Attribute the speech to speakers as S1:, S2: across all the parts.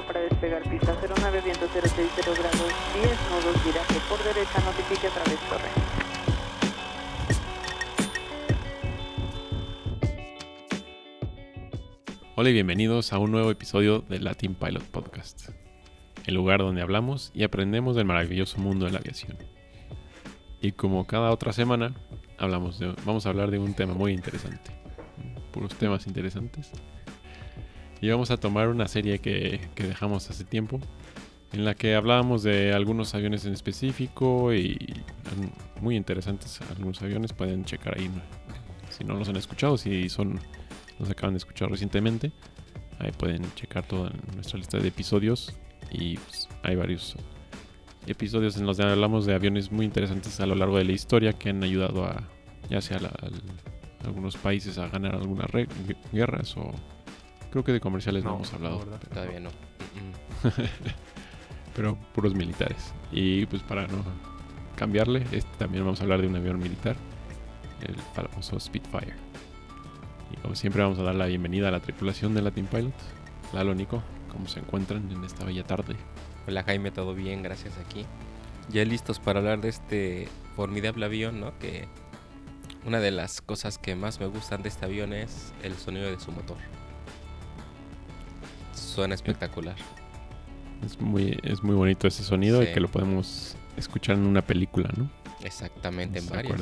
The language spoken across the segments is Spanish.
S1: 1 para despegar pista 09, viento 060 grados 10 nudos, viraje por derecha, notifique a través torre.
S2: Hola y bienvenidos a un nuevo episodio del Latin Pilot Podcast, el lugar donde hablamos y aprendemos del maravilloso mundo de la aviación. Y como cada otra semana, hablamos de, vamos a hablar de un tema muy interesante, puros temas interesantes. Y vamos a tomar una serie que, que dejamos hace tiempo, en la que hablábamos de algunos aviones en específico y mm, muy interesantes algunos aviones, pueden checar ahí si no los han escuchado, si son los acaban de escuchar recientemente. Ahí pueden checar toda nuestra lista de episodios y pues, hay varios episodios en los que hablamos de aviones muy interesantes a lo largo de la historia que han ayudado a ya sea a algunos países a ganar algunas guerras o creo que de comerciales no, hemos hablado.
S3: Todavía no.
S2: pero puros militares. Y pues para no cambiarle, este, también vamos a hablar de un avión militar, el famoso Spitfire. Y como siempre vamos a dar la bienvenida a la tripulación de Latin Pilot. Lalo, Nico, ¿cómo se encuentran en esta bella tarde?
S3: Hola Jaime, todo bien, gracias aquí. Ya listos para hablar de este formidable avión, ¿no? Que una de las cosas que más me gustan de este avión es el sonido de su motor. Suena espectacular.
S2: Es muy, es muy bonito ese sonido y que lo podemos escuchar en una película, ¿no?
S3: Exactamente, en varias.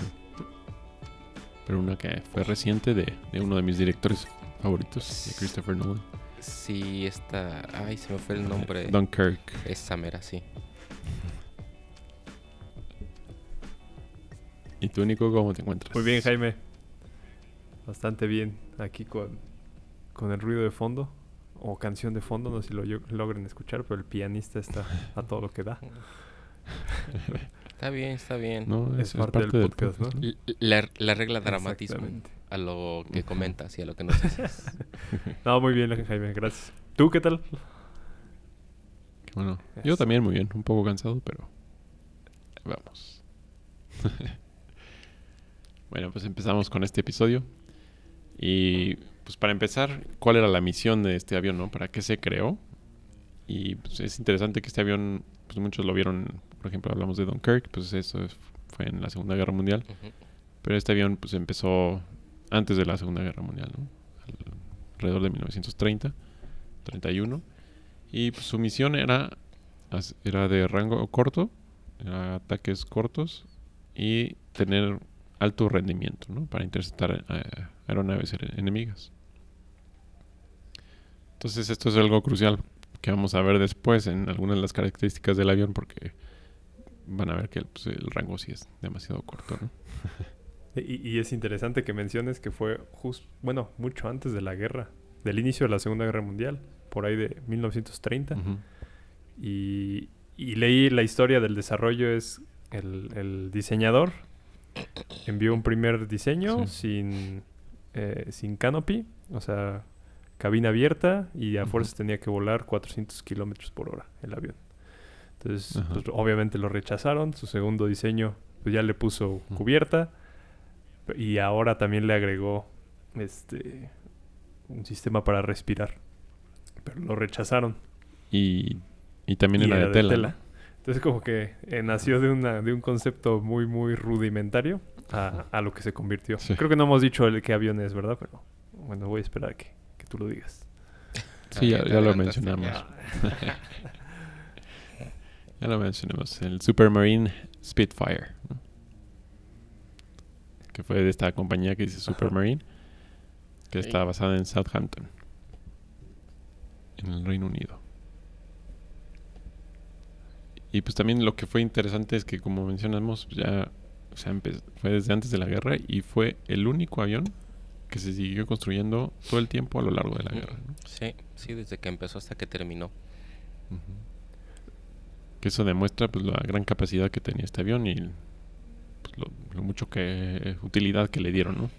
S2: Pero una que fue reciente de, de, uno de mis directores favoritos, de Christopher Nolan.
S3: Sí, esta. Ay, se me fue el nombre.
S2: Dunkirk.
S3: Esa mera, sí.
S2: ¿Y tú, Nico, cómo te encuentras?
S4: Muy bien, Jaime. Bastante bien. Aquí con, con el ruido de fondo o canción de fondo, no sé si lo logren escuchar, pero el pianista está a todo lo que da.
S3: Está bien, está bien.
S4: es, parte, del podcast, ¿no?
S3: La, la regla dramatismo a lo que comentas y a lo que nos dices.
S4: no, muy bien, Jaime, gracias. ¿Tú qué tal?
S2: Bueno, yo también muy bien, un poco cansado, pero vamos. bueno, pues empezamos con este episodio. Y pues para empezar, ¿cuál era la misión de este avión, no? ¿Para qué se creó? Y pues, es interesante que este avión, pues muchos lo vieron, por ejemplo, hablamos de Dunkirk, pues eso fue en la Segunda Guerra Mundial. Pero este avión pues empezó antes de la Segunda Guerra Mundial, ¿no? Alrededor de 1930, 31. Y pues, su misión era, era de rango corto, era ataques cortos y tener alto rendimiento, ¿no? Para interceptar eh, aeronaves enemigas. Entonces esto es algo crucial que vamos a ver después en algunas de las características del avión porque van a ver que pues, el rango sí es demasiado corto. ¿no?
S4: y, es interesante que menciones que fue justo, bueno, mucho antes de la guerra, del inicio de la Segunda Guerra Mundial, por ahí de 1930. y, y, leí la historia del desarrollo, es el, diseñador envió un primer diseño sin, eh, sin canopy, o sea, cabina abierta y a fuerzas tenía que volar 400 kilómetros por hora el avión. Entonces, pues, obviamente lo rechazaron. Su segundo diseño, pues ya le puso cubierta y ahora también le agregó este un sistema para respirar. Pero lo rechazaron.
S2: Y, y también en la de tela.
S4: Entonces como que eh, nació de, una, de un concepto muy, muy rudimentario a, a lo que se convirtió. Creo que no hemos dicho el qué avión es, ¿verdad? Pero bueno, voy a esperar a que tú lo digas.
S2: Sí, ya, lo mencionamos. ya lo mencionamos. El Supermarine Spitfire. Que fue de esta compañía que dice Supermarine. Que está basada en Southampton. En el Reino Unido. Y pues también lo que fue interesante es que como mencionamos ya fue desde antes de la guerra y fue el único avión que se siguió construyendo todo el tiempo a lo largo de la guerra.
S3: Sí, sí, desde que empezó hasta que terminó.
S2: Que eso demuestra pues, la gran capacidad que tenía este avión y pues, lo, mucho que utilidad que le dieron, ¿no?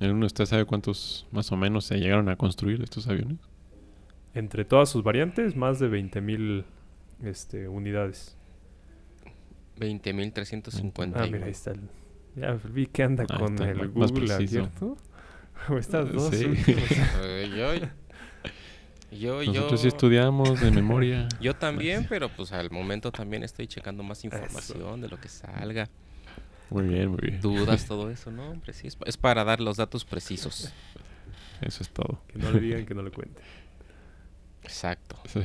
S2: uno usted sabe cuántos más o menos se llegaron a construir estos aviones?
S4: Entre todas sus variantes, más de 20.000 este, unidades.
S3: 20.350.
S4: Ah, mira, ahí está el, ya vi que anda con el Google abierto. O estas dos
S2: sí.
S3: Yo,
S2: Nosotros
S3: yo,
S2: sí estudiamos de memoria.
S3: yo también, pero pues al momento también estoy checando más información de lo que salga.
S2: Muy bien, muy bien.
S3: Dudas, todo eso, ¿no? Hombre, sí, es, pa- es para dar los datos precisos.
S2: Eso es todo.
S4: Que no le digan que no le cuente.
S3: Exacto.
S2: Sí.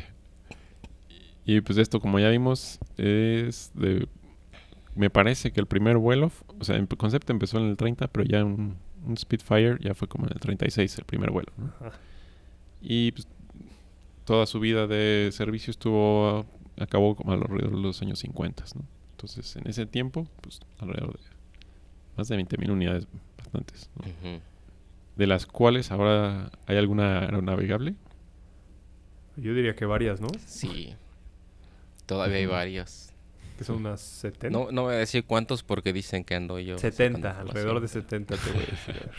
S2: Y pues esto, como ya vimos, es de... Me parece que el primer vuelo, o sea, el concepto empezó en el 30, pero ya un, un Spitfire ya fue como en el 36 el primer vuelo. ¿no? Y pues, toda su vida de servicio estuvo, acabó como alrededor de los años 50, ¿no? Entonces, en ese tiempo, pues alrededor de más de 20.000 unidades, bastantes, ¿no? De las cuales ahora hay alguna aeronavegable.
S4: Yo diría que varias, ¿no?
S3: Sí. Todavía hay
S2: Ujú.
S4: Que son unas 70.
S3: No, no voy a decir cuántos porque dicen que ando yo.
S4: 70,
S3: sacando
S4: alrededor de
S3: información.
S4: 70 te voy a decir.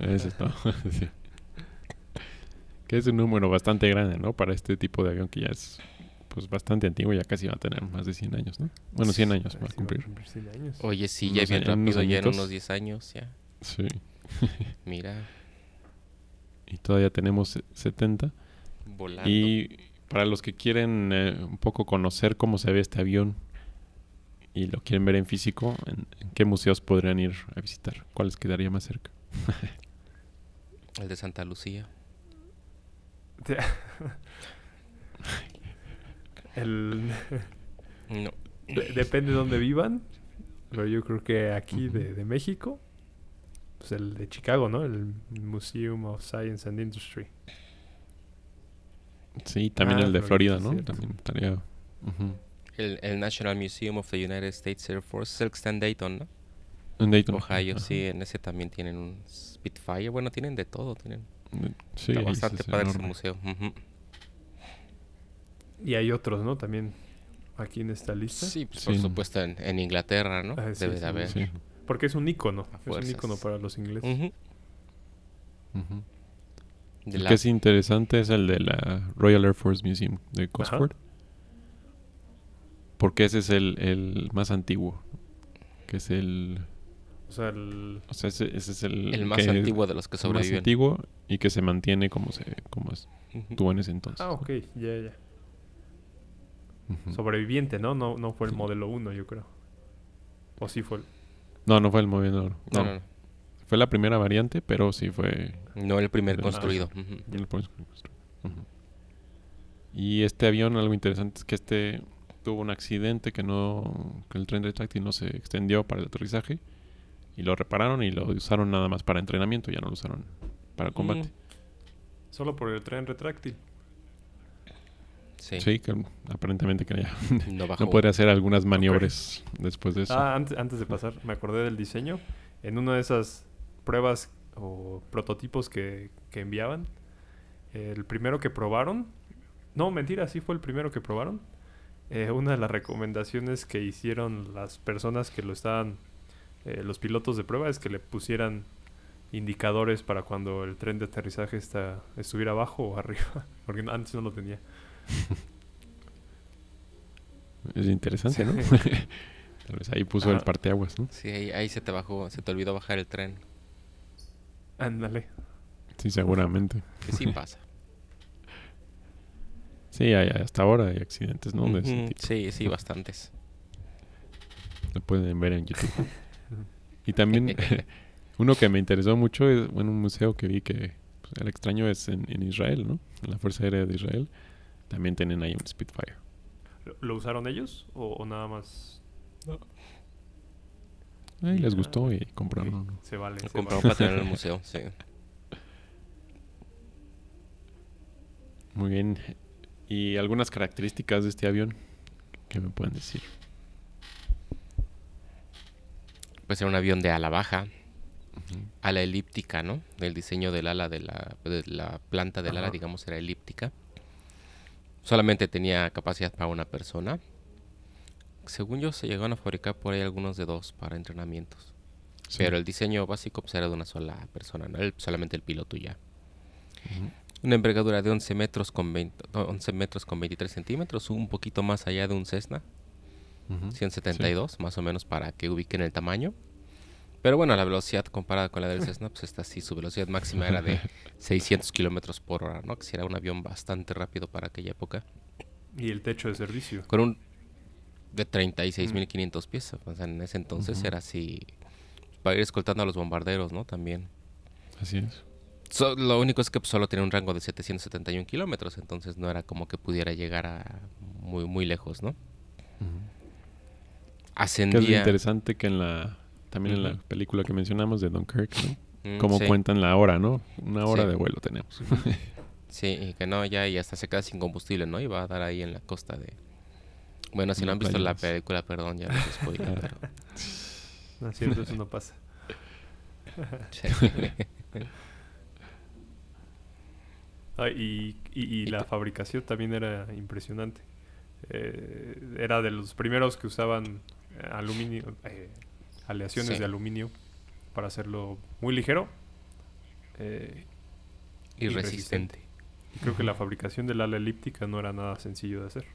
S4: a.
S2: Eso es todo. Sí. Que es un número bastante grande, ¿no? Para este tipo de avión que ya es pues bastante antiguo, ya casi va a tener más de 100 años, ¿no? Bueno, 100 años
S4: Sí,
S2: va a
S4: va
S2: cumplir.
S4: 100 años.
S3: Oye, sí, ya bien
S2: a- en unos
S3: rápido, ya en unos 10 años, ya.
S2: Sí.
S3: Mira,
S2: Y todavía tenemos se- 70.
S3: volando.
S2: Y para los que quieren eh, un poco conocer cómo se ve este avión y lo quieren ver en físico, ¿en, en qué museos podrían ir a visitar? ¿Cuál les quedaría más cerca?
S3: El de Santa Lucía.
S4: El,
S3: No.
S4: de- depende de dónde vivan. Pero yo creo que aquí de, de México, pues el de Chicago, ¿no? El Museum of Science and Industry.
S2: Sí, también
S4: Ah,
S2: el de
S4: Florida,
S2: Florida, ¿no? También estaría... ujú.
S3: El, el National Museum of the United States Air Force, es el que está en Dayton, ¿no?
S2: En Dayton.
S3: Ohio,
S2: Ajá.
S3: sí, en ese también tienen un Spitfire. Bueno, tienen de todo, tienen.
S2: Sí,
S3: está bastante
S2: es
S3: padre ese museo. ujú.
S4: Y hay otros, ¿no? También aquí en esta lista.
S3: Sí, pues, por
S2: Sí.
S3: supuesto en, en Inglaterra, ¿no?
S4: Ah, sí,
S3: Debe
S4: sí,
S3: de haber.
S2: Sí.
S4: Porque es un icono. Es un icono para los ingleses.
S3: Ujú.
S2: Ujú.
S3: De
S2: El
S3: la-
S2: que es interesante es el de la Royal Air Force Museum de Gosford. Porque ese es el, el más antiguo. Que es el...
S4: O sea, el...
S2: O sea, ese, ese es el...
S3: el más antiguo de los que
S2: el más
S3: sobreviven.
S2: antiguo y que se mantiene como se como estuvo en ese entonces.
S4: Ah, ok. Ya, ya.
S2: Ujú.
S4: Sobreviviente, ¿no? No, no fue el modelo 1, yo creo. O sí fue el...
S2: No, no fue el movedor.
S3: No,
S2: No,
S3: no, no.
S2: Fue la primera variante, pero sí fue...
S3: No el primer construido. ujú.
S2: el primer construido. Ujú. Y este avión, algo interesante es que este tuvo un accidente que no... que el tren retráctil no se extendió para el aterrizaje. Y lo repararon y lo usaron nada más para entrenamiento, ya no lo usaron para combate.
S3: Mm,
S4: Solo por el tren retráctil.
S3: Sí.
S2: Sí, que aparentemente que ya
S3: No
S2: no podría hacer algunas maniobras después de eso.
S4: Ah, antes, antes de pasar, me acordé del diseño. En una de esas pruebas o prototipos que, que enviaban, el primero que probaron, no, mentira, sí fue el primero que probaron. Eh, una de las recomendaciones que hicieron las personas que lo estaban, eh, los pilotos de prueba, es que le pusieran indicadores para cuando el tren de aterrizaje está, estuviera abajo o arriba, porque antes no lo tenía.
S2: Es interesante, ¿no? Tal vez ahí puso el
S4: Ajá.
S2: parteaguas, ¿no?
S3: Sí, ahí, ahí se te bajó, se te olvidó bajar el tren.
S4: Ándale.
S2: Sí, seguramente.
S3: Que sí pasa.
S2: Sí, hay- hasta ahora hay accidentes, ¿no? De ese tipo.
S3: Sí, sí, bastantes.
S2: Lo pueden ver en YouTube. y también uno que me interesó mucho es, bueno, un museo que vi que pues, era extraño es en, en Israel, ¿no? En la Fuerza Aérea de Israel. También tienen ahí un Spitfire.
S4: ¿Lo, usaron ellos o, o nada más?
S2: Les gustó y compraron.
S4: Se vale.
S3: Lo
S4: se
S3: compraron
S4: vale.
S3: para tener en el museo, sí.
S2: Muy bien. ¿Y algunas características de este avión que me pueden decir?
S3: Pues era un avión de ala baja, ala elíptica, ¿no? El diseño del ala de la, de la planta del ala, digamos, era elíptica. Solamente tenía capacidad para una persona. Según yo, se llegaron a fabricar por ahí algunos de dos para entrenamientos.
S2: Sí.
S3: Pero el diseño básico pues, era de una sola persona, ¿no? El- solamente el piloto ya. Una envergadura de 11 metros con 20 no, 11 metros con 23 centímetros, un poquito más allá de un Cessna,
S2: Ujú.
S3: 172, más o menos para que ubiquen el tamaño. Pero bueno, la velocidad comparada con la del Cessna, pues esta sí, su velocidad máxima era de 600 kilómetros por hora, ¿no? Que era un avión bastante rápido para aquella época.
S4: Y el techo de servicio.
S3: Con un de 36.500 pies. O sea, en ese entonces era así para ir escoltando a los bombarderos, ¿no? También.
S2: Así es.
S3: So- lo único es que pues, solo tenía un rango de 771 kilómetros, entonces no era como que pudiera llegar a muy, muy lejos, ¿no?
S2: Que es interesante que en la también en la película que mencionamos de Dunkirk, ¿no?
S3: Mm,
S2: Cómo
S3: sí,
S2: cuentan la hora, ¿no? Una hora
S3: Sí.
S2: de vuelo tenemos.
S3: Sí, y que no, ya y hasta se queda sin combustible, ¿no? Y va a dar ahí en la costa de... Bueno, si no han visto la película, perdón, ya los spoilé, pero...
S4: No es cierto, eso no pasa. Ah, y, y- la fabricación también era impresionante. Eh, era de los primeros que usaban eh, aluminio, eh, aleaciones
S3: Sí.
S4: de aluminio para hacerlo muy ligero. Eh,
S3: y
S4: Y
S3: resistente.
S4: creo que la fabricación del ala elíptica no era nada sencillo de hacer.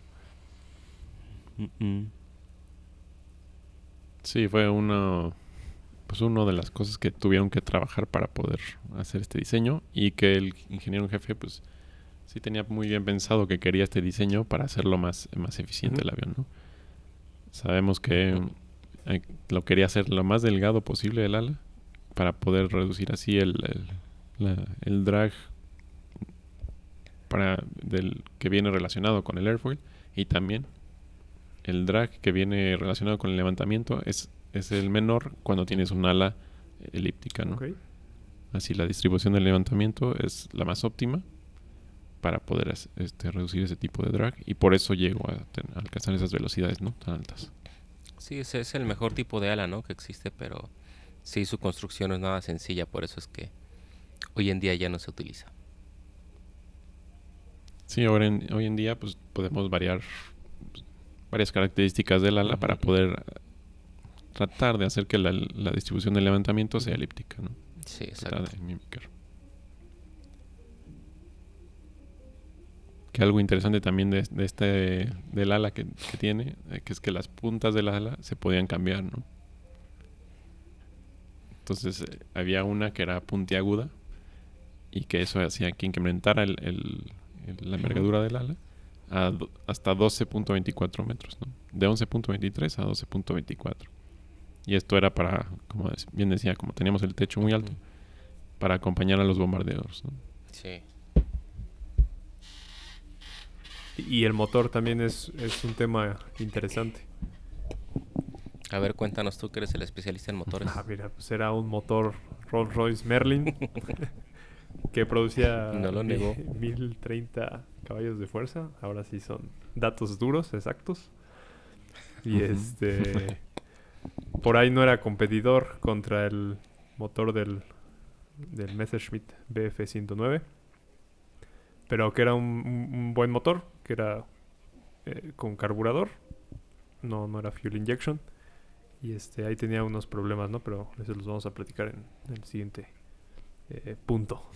S3: Mm,
S2: Sí, fue uno pues uno de las cosas que tuvieron que trabajar para poder hacer este diseño y que el ingeniero en jefe pues sí tenía muy bien pensado que quería este diseño para hacerlo más, más eficiente el avión, ¿no? Sabemos que eh, lo quería hacer lo más delgado posible el ala para poder reducir así el, el, la- el drag para del que viene relacionado con el airfoil y también el drag que viene relacionado con el levantamiento es, es el menor cuando tienes un ala elíptica, ¿no?
S4: Ok.
S2: Así la distribución del levantamiento es la más óptima para poder este, reducir ese tipo de drag y por eso llego a, ten- a alcanzar esas velocidades no tan altas.
S3: Sí, ese es el mejor tipo de ala, ¿no? Que existe, pero sí, su construcción no es nada sencilla, por eso es que hoy en día ya no se utiliza.
S2: Sí, ahora en- hoy en día pues podemos variar varias características del ala para poder tratar de hacer que la, la distribución del levantamiento sea elíptica, ¿no?
S3: Sí, exacto.
S2: Que algo interesante también de, de este del ala que, que tiene, eh, que es que las puntas del ala se podían cambiar, ¿no? Entonces eh, había una que era puntiaguda y que eso hacía que incrementara el, el- el- la envergadura del ala a hasta 12.24 metros, ¿no? De 11.23 a 12.24. Y esto era para, como bien decía, como teníamos el techo muy alto, para acompañar a los bombarderos, ¿no?
S3: Sí.
S4: Y el motor también es, es un tema interesante.
S3: A ver, cuéntanos tú que eres el especialista en motores.
S4: Ah, mira, pues era un motor Rolls Royce Merlin que producía
S3: No lo
S4: mi-
S3: negó.
S4: 1030 caballos de fuerza. Ahora sí son datos duros, exactos. Y este por ahí no era competidor contra el motor del, del Messerschmitt BF 109. Pero que era un, un- un buen motor, que era eh, con carburador. No, no era fuel injection. Y este, ahí tenía unos problemas, ¿no? Pero eso los vamos a platicar en, en el siguiente eh, punto.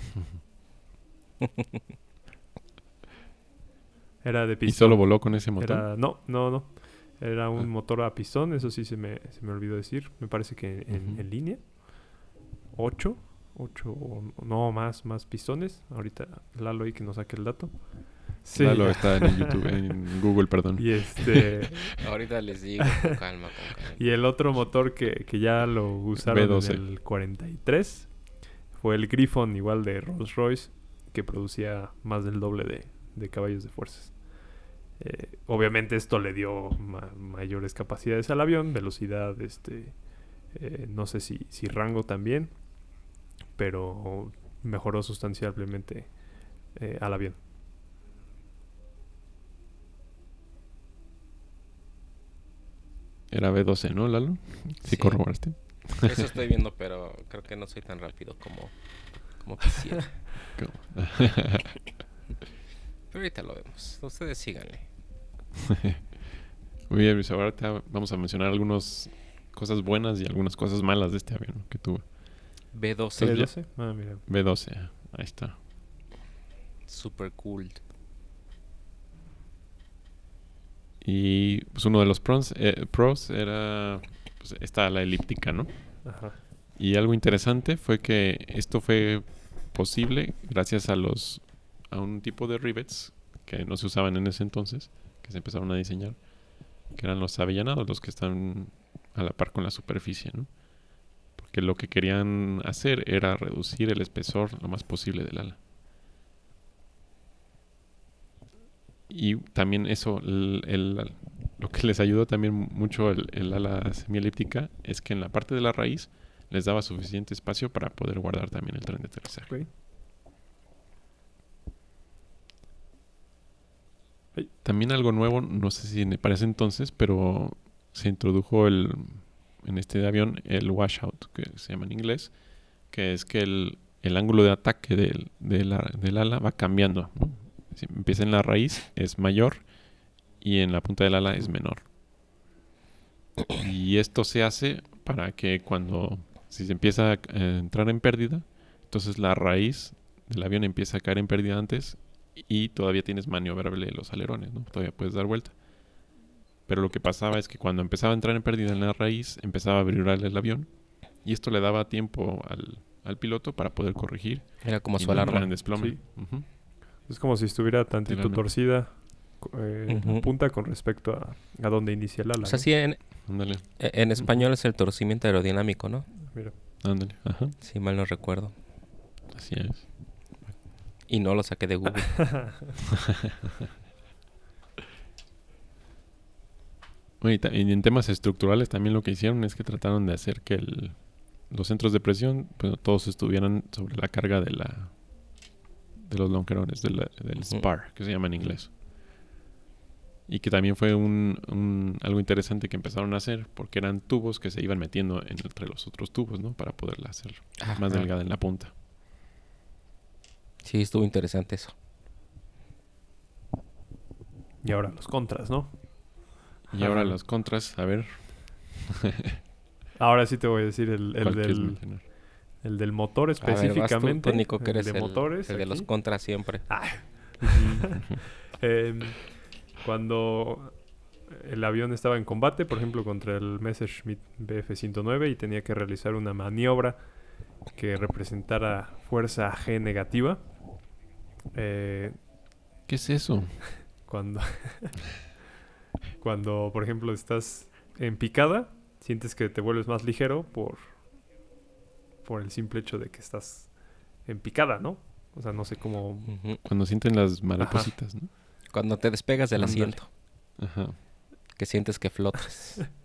S4: Era de
S2: Y
S4: pistón.
S2: solo voló con ese motor.
S4: Era, no, no, no. Era un
S2: Ah.
S4: motor a pistón, eso sí se me, se me olvidó decir. Me parece que en,
S2: Ujú.
S4: en línea. Ocho. Ocho o no más, más pistones. Ahorita Lalo ahí que nos saque el dato. Sí.
S2: Lalo está en YouTube, en Google, perdón.
S4: Y este.
S3: Ahorita les digo, con calma, con calma.
S4: Y el otro motor que, que ya lo usaron
S2: B12.
S4: en el 43 fue el Griffon, igual de Rolls Royce, que producía más del doble de, de caballos de fuerzas. Eh, obviamente esto le dio ma- mayores capacidades al avión, velocidad, este, eh, no sé si, si rango también, pero mejoró sustancialmente eh, al avión.
S2: Era B12, ¿no, Lalo? Sí,
S3: Sí.
S2: corroboraste.
S3: Eso estoy viendo, pero creo que no soy tan rápido como, como quisiera. Pero ahorita lo vemos. Ustedes síganle.
S2: Muy bien, Luis. Ahora te- vamos a mencionar algunas cosas buenas y algunas cosas malas de este avión que tuvo.
S3: B12,
S2: ya-
S4: ¿B12? Ah, mira.
S2: B12, ahí está.
S3: super cool.
S2: Y pues uno de los pros, eh, pros era pues, esta la elíptica, ¿no?
S4: Ajá.
S2: Y algo interesante fue que esto fue posible gracias a los a un tipo de rivets que no se usaban en ese entonces, que se empezaron a diseñar, que eran los avellanados, los que están a la par con la superficie, ¿no? Porque lo que querían hacer era reducir el espesor lo más posible del ala. Y también eso, el, lo que les ayudó también mucho el, ala semielíptica es que en la parte de la raíz les daba suficiente espacio para poder guardar también el tren de aterrizaje. También algo nuevo, no sé si parece entonces, pero se introdujo el, en este avión el washout, que se llama en inglés, que es que el, el ángulo de ataque del, del ala va cambiando. Si empieza en la raíz, es mayor, y en la punta del ala es menor. Y esto se hace para que cuando si se empieza a entrar en pérdida, entonces la raíz del avión empieza a caer en pérdida antes y todavía tienes maniobrable los alerones, ¿no? Todavía puedes dar vuelta. Pero lo que pasaba es que cuando empezaba a entrar en pérdida en la raíz, empezaba a vibrar el avión y esto le daba tiempo al, al piloto para poder corregir
S3: Era como su alarma.
S2: en desplome.
S4: Sí. Es como si estuviera tantito
S2: Literalmente.
S4: torcida eh, punta con respecto a, a donde inicia el ala.
S3: O sea, sí, en,
S2: Ándale,
S3: en español es el torcimiento aerodinámico, ¿no?
S4: Mira.
S2: ándale. Ajá,
S3: Si mal no recuerdo.
S2: así es.
S3: Y no lo saqué de Google.
S2: Y en temas estructurales también lo que hicieron es que trataron de hacer que el- los centros de presión pues, todos estuvieran sobre la carga de la de los longerones, de la- del spar, que se llama en inglés. Y que también fue un, un- algo interesante que empezaron a hacer, porque eran tubos que se iban metiendo en- entre los otros tubos, ¿no? Para poderla hacer más
S3: Ajá.
S2: delgada en la punta.
S3: Sí, estuvo interesante eso.
S4: Y ahora los contras, ¿no?
S2: Y ahora
S4: Ajá.
S2: los contras, a ver,
S4: Ahora sí te voy a decir el, el
S2: ¿cuál quieres
S4: del,
S2: mencionar?
S4: el del motor
S3: A ver, vas tú,
S4: específicamente.
S3: tú, Nico, que
S4: el
S3: eres
S4: de
S3: el,
S4: motores.
S3: el de los contras siempre.
S4: Em, cuando el avión estaba en combate, por ejemplo, contra el Messerschmitt Bf-109 y tenía que realizar una maniobra que representara fuerza G negativa. Eh,
S2: ¿Qué es eso?
S4: cuando, cuando, por ejemplo, estás en picada, sientes que te vuelves más ligero por, por el simple hecho de que estás en picada, ¿no? O sea, no sé cómo...
S2: Cuando sienten las maripositas, ¿no?
S3: Cuando te despegas del asiento,
S2: Ajá.
S3: que sientes que flotas.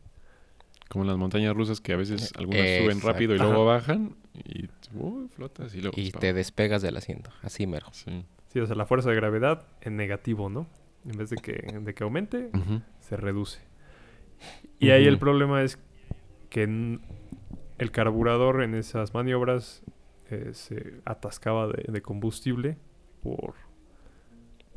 S2: Como en las montañas rusas que a veces algunas
S3: Exacto.
S2: suben rápido y luego bajan y uy, flotas y luego...
S3: y te despegas del asiento. Así mero.
S2: Sí.
S4: Sí, o sea, la fuerza de gravedad en negativo, ¿no? En vez de que, de que aumente, se reduce. Y ahí el problema es que el carburador en esas maniobras eh, se atascaba de, de combustible por,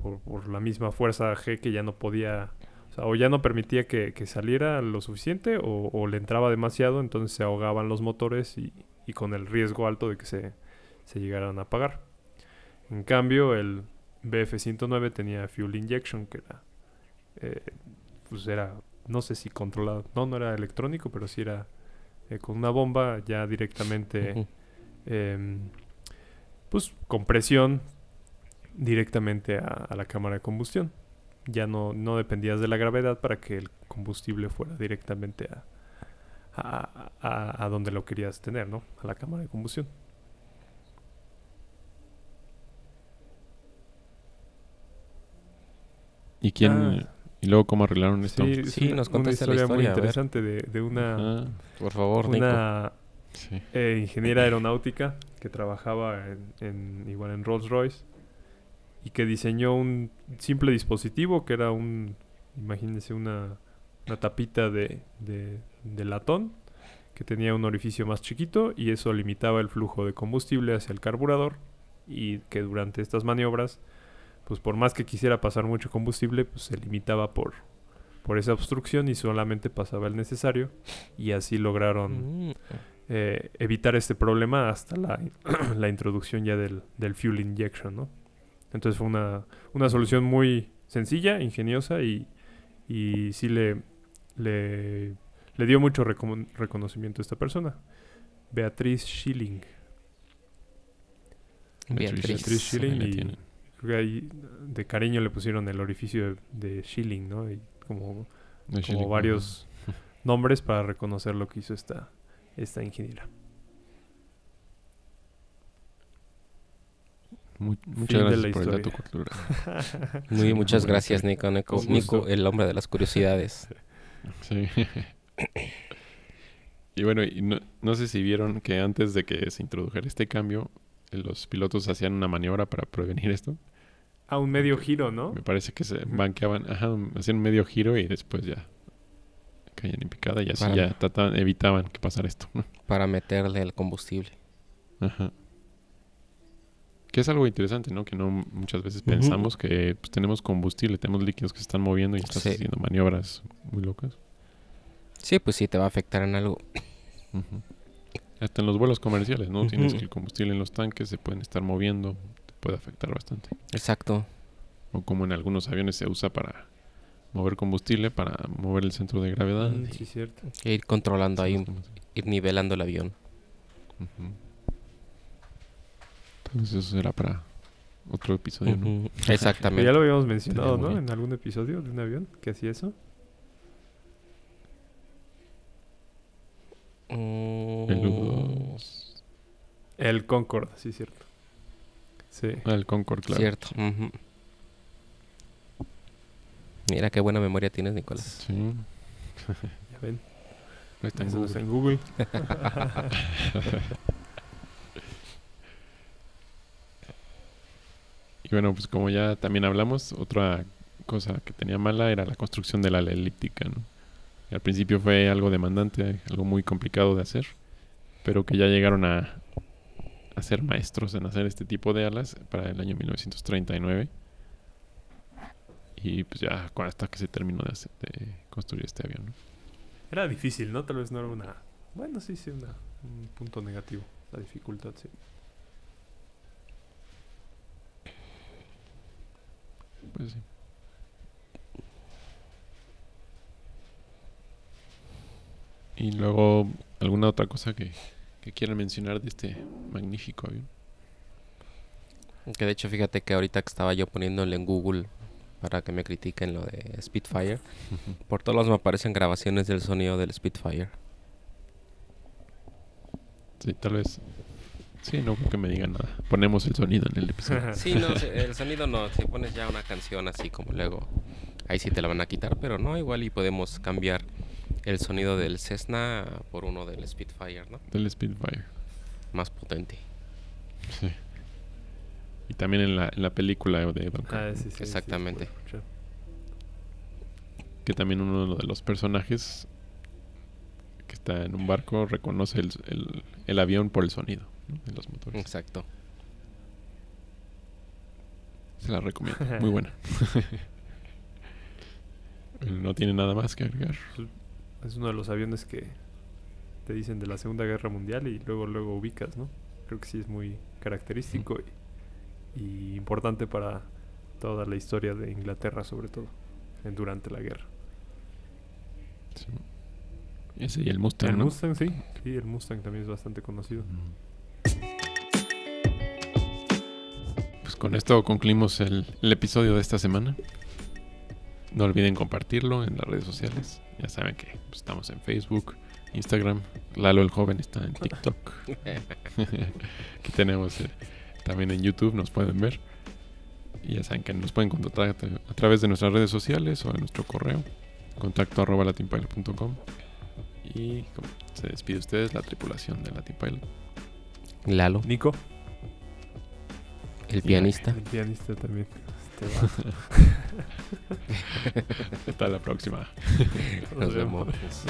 S4: por, por la misma fuerza G que ya no podía, o, sea, o ya no permitía que, que saliera lo suficiente o, o le entraba demasiado, entonces se ahogaban los motores y, y con el riesgo alto de que se, se llegaran a apagar. En cambio, el BF-109 tenía fuel injection, que era, eh, pues era, no sé si controlado, no, no era electrónico, pero sí era eh, con una bomba ya directamente, em, pues con presión directamente a, a la cámara de combustión. Ya no, no dependías de la gravedad para que el combustible fuera directamente a, a, a- a donde lo querías tener, ¿no? A la cámara de combustión.
S2: ¿Y quién?
S4: Ah.
S2: ¿Y luego cómo arreglaron esto?
S4: Sí, es
S3: Sí,
S4: una-
S3: nos
S4: una
S3: contaste la
S4: historia muy
S3: historia, ver.
S4: interesante de, de una,
S2: Ah,
S3: Por favor,
S4: una
S2: sí.
S4: eh, ingeniera aeronáutica que trabajaba en, en- igual en Rolls Royce y que diseñó un simple dispositivo que era un, imagínense una, una tapita de, de- de latón que tenía un orificio más chiquito y eso limitaba el flujo de combustible hacia el carburador y que durante estas maniobras pues por más que quisiera pasar mucho combustible pues se limitaba por por esa obstrucción y solamente pasaba el necesario y así lograron
S3: Mm.
S4: eh, evitar este problema hasta la, la introducción ya del, del fuel injection, ¿no? Entonces fue una, una solución muy sencilla, ingeniosa y, y sí le, le, le dio mucho recono- reconocimiento a esta persona. Beatriz Schilling.
S3: Beatriz.
S4: Beatriz Schilling
S2: ahí la
S4: y-
S2: tienen.
S4: Creo que ahí de cariño le pusieron el orificio de, de Schilling, ¿no? Y como,
S2: De
S4: como
S2: Schilling,
S4: varios nombres para reconocer lo que hizo esta, esta ingeniera.
S2: Mu- muchas
S4: Fin de
S2: gracias
S4: la
S2: por el dato cultural.
S3: Muy,
S2: Sí,
S3: muchas gracias. Nico. Nico, Nico, el hombre de las curiosidades.
S2: Sí. y bueno, y no, no sé si vieron que antes de que se introdujera este cambio, los pilotos hacían una maniobra para prevenir esto.
S4: A un medio giro, ¿no?
S2: Me parece que se banqueaban, ajá, hacían un medio giro y después ya caían en picada y así
S3: Para-
S2: ya trataban, evitaban que pasara esto. ¿no?
S3: Para meterle el combustible.
S2: Ajá. Que es algo interesante, ¿no? Que no muchas veces pensamos que pues, tenemos combustible, tenemos líquidos que se están moviendo y estás
S3: Sí.
S2: haciendo maniobras muy locas.
S3: Sí, pues sí, te va a afectar en algo.
S2: Hasta en los vuelos comerciales, ¿no? Tienes que el combustible en los tanques se pueden estar moviendo, te puede afectar bastante.
S3: Exacto.
S2: O como en algunos aviones se usa para mover combustible, para mover el centro de gravedad.
S4: Mm,
S2: y-
S4: sí, cierto.
S3: E ir controlando ahí, ir nivelando el avión.
S2: Entonces eso será para otro episodio, ¿no?
S3: Exactamente.
S4: ya lo habíamos mencionado, ¿no? En algún episodio de un avión que hacía eso.
S3: Mm,
S2: El U2.
S4: El Concorde, sí, cierto. Sí.
S2: Ah, el Concorde, claro.
S3: Cierto. Mira qué buena memoria tienes, Nicolás.
S2: Sí.
S4: Ya ven.
S2: Ahí está en
S4: no
S2: Google.
S4: en Google.
S2: Bueno, pues como ya también hablamos, otra cosa que tenía mala era la construcción de la elíptica, ¿no? Al principio fue algo demandante, algo muy complicado de hacer, pero que ya llegaron a, a ser maestros en hacer este tipo de alas para el año 1939. Y pues ya hasta que se terminó de, hacer- construir este avión.
S4: Era difícil, ¿no? Tal vez no era una... Bueno, sí, sí, una, un punto negativo. La dificultad, sí.
S2: Pues sí. Y luego, ¿alguna otra cosa que, que quieran mencionar de este magnífico avión?
S3: Que de hecho, fíjate que ahorita que estaba yo poniéndole en Google para que me critiquen lo de Spitfire, por todos lados me aparecen grabaciones del sonido del Spitfire.
S2: Sí, tal vez. Sí, no creo que me digan nada. Ponemos el sonido en el episodio.
S3: Sí, no, se- el sonido no. Si pones ya una canción así como luego, ahí sí te la van a quitar, pero no, igual y podemos cambiar el sonido del Cessna por uno del Spitfire, ¿no?
S2: Del Spitfire.
S3: Más potente.
S2: Sí. Y también en la, en la película de Don
S4: Ah, sí, sí, sí,
S3: Exactamente.
S4: sí,
S2: que también uno de los personajes que está en un barco reconoce el, el- el avión por el sonido ¿no? de los motores.
S3: Exacto.
S2: Se la recomiendo. Muy buena. no tiene nada más que agregar.
S4: Es uno de los aviones que te dicen de la Segunda Guerra Mundial y luego luego ubicas, ¿no? Creo que sí es muy característico y, y importante para toda la historia de Inglaterra, sobre todo, en- durante la guerra.
S2: Sí. Ese y el Mustang,
S4: el
S2: ¿no?
S4: Mustang, sí. Sí, el Mustang también es bastante conocido.
S2: Con esto concluimos el, el episodio de esta semana. No olviden compartirlo en las redes sociales. Ya saben que pues, estamos en Facebook, Instagram. Lalo el joven está en TikTok. Aquí tenemos eh, también en YouTube, nos pueden ver. Y ya saben que nos pueden contactar a tra- a través de nuestras redes sociales o en nuestro correo. Contacto arroba latinpilot.com. Y como se despide ustedes la tripulación de Latin Pilot.
S3: Lalo,
S4: Nico,
S3: el pianista.
S4: el pianista también. Este.
S2: Hasta la próxima.
S3: Nos
S4: vemos.
S3: vemos.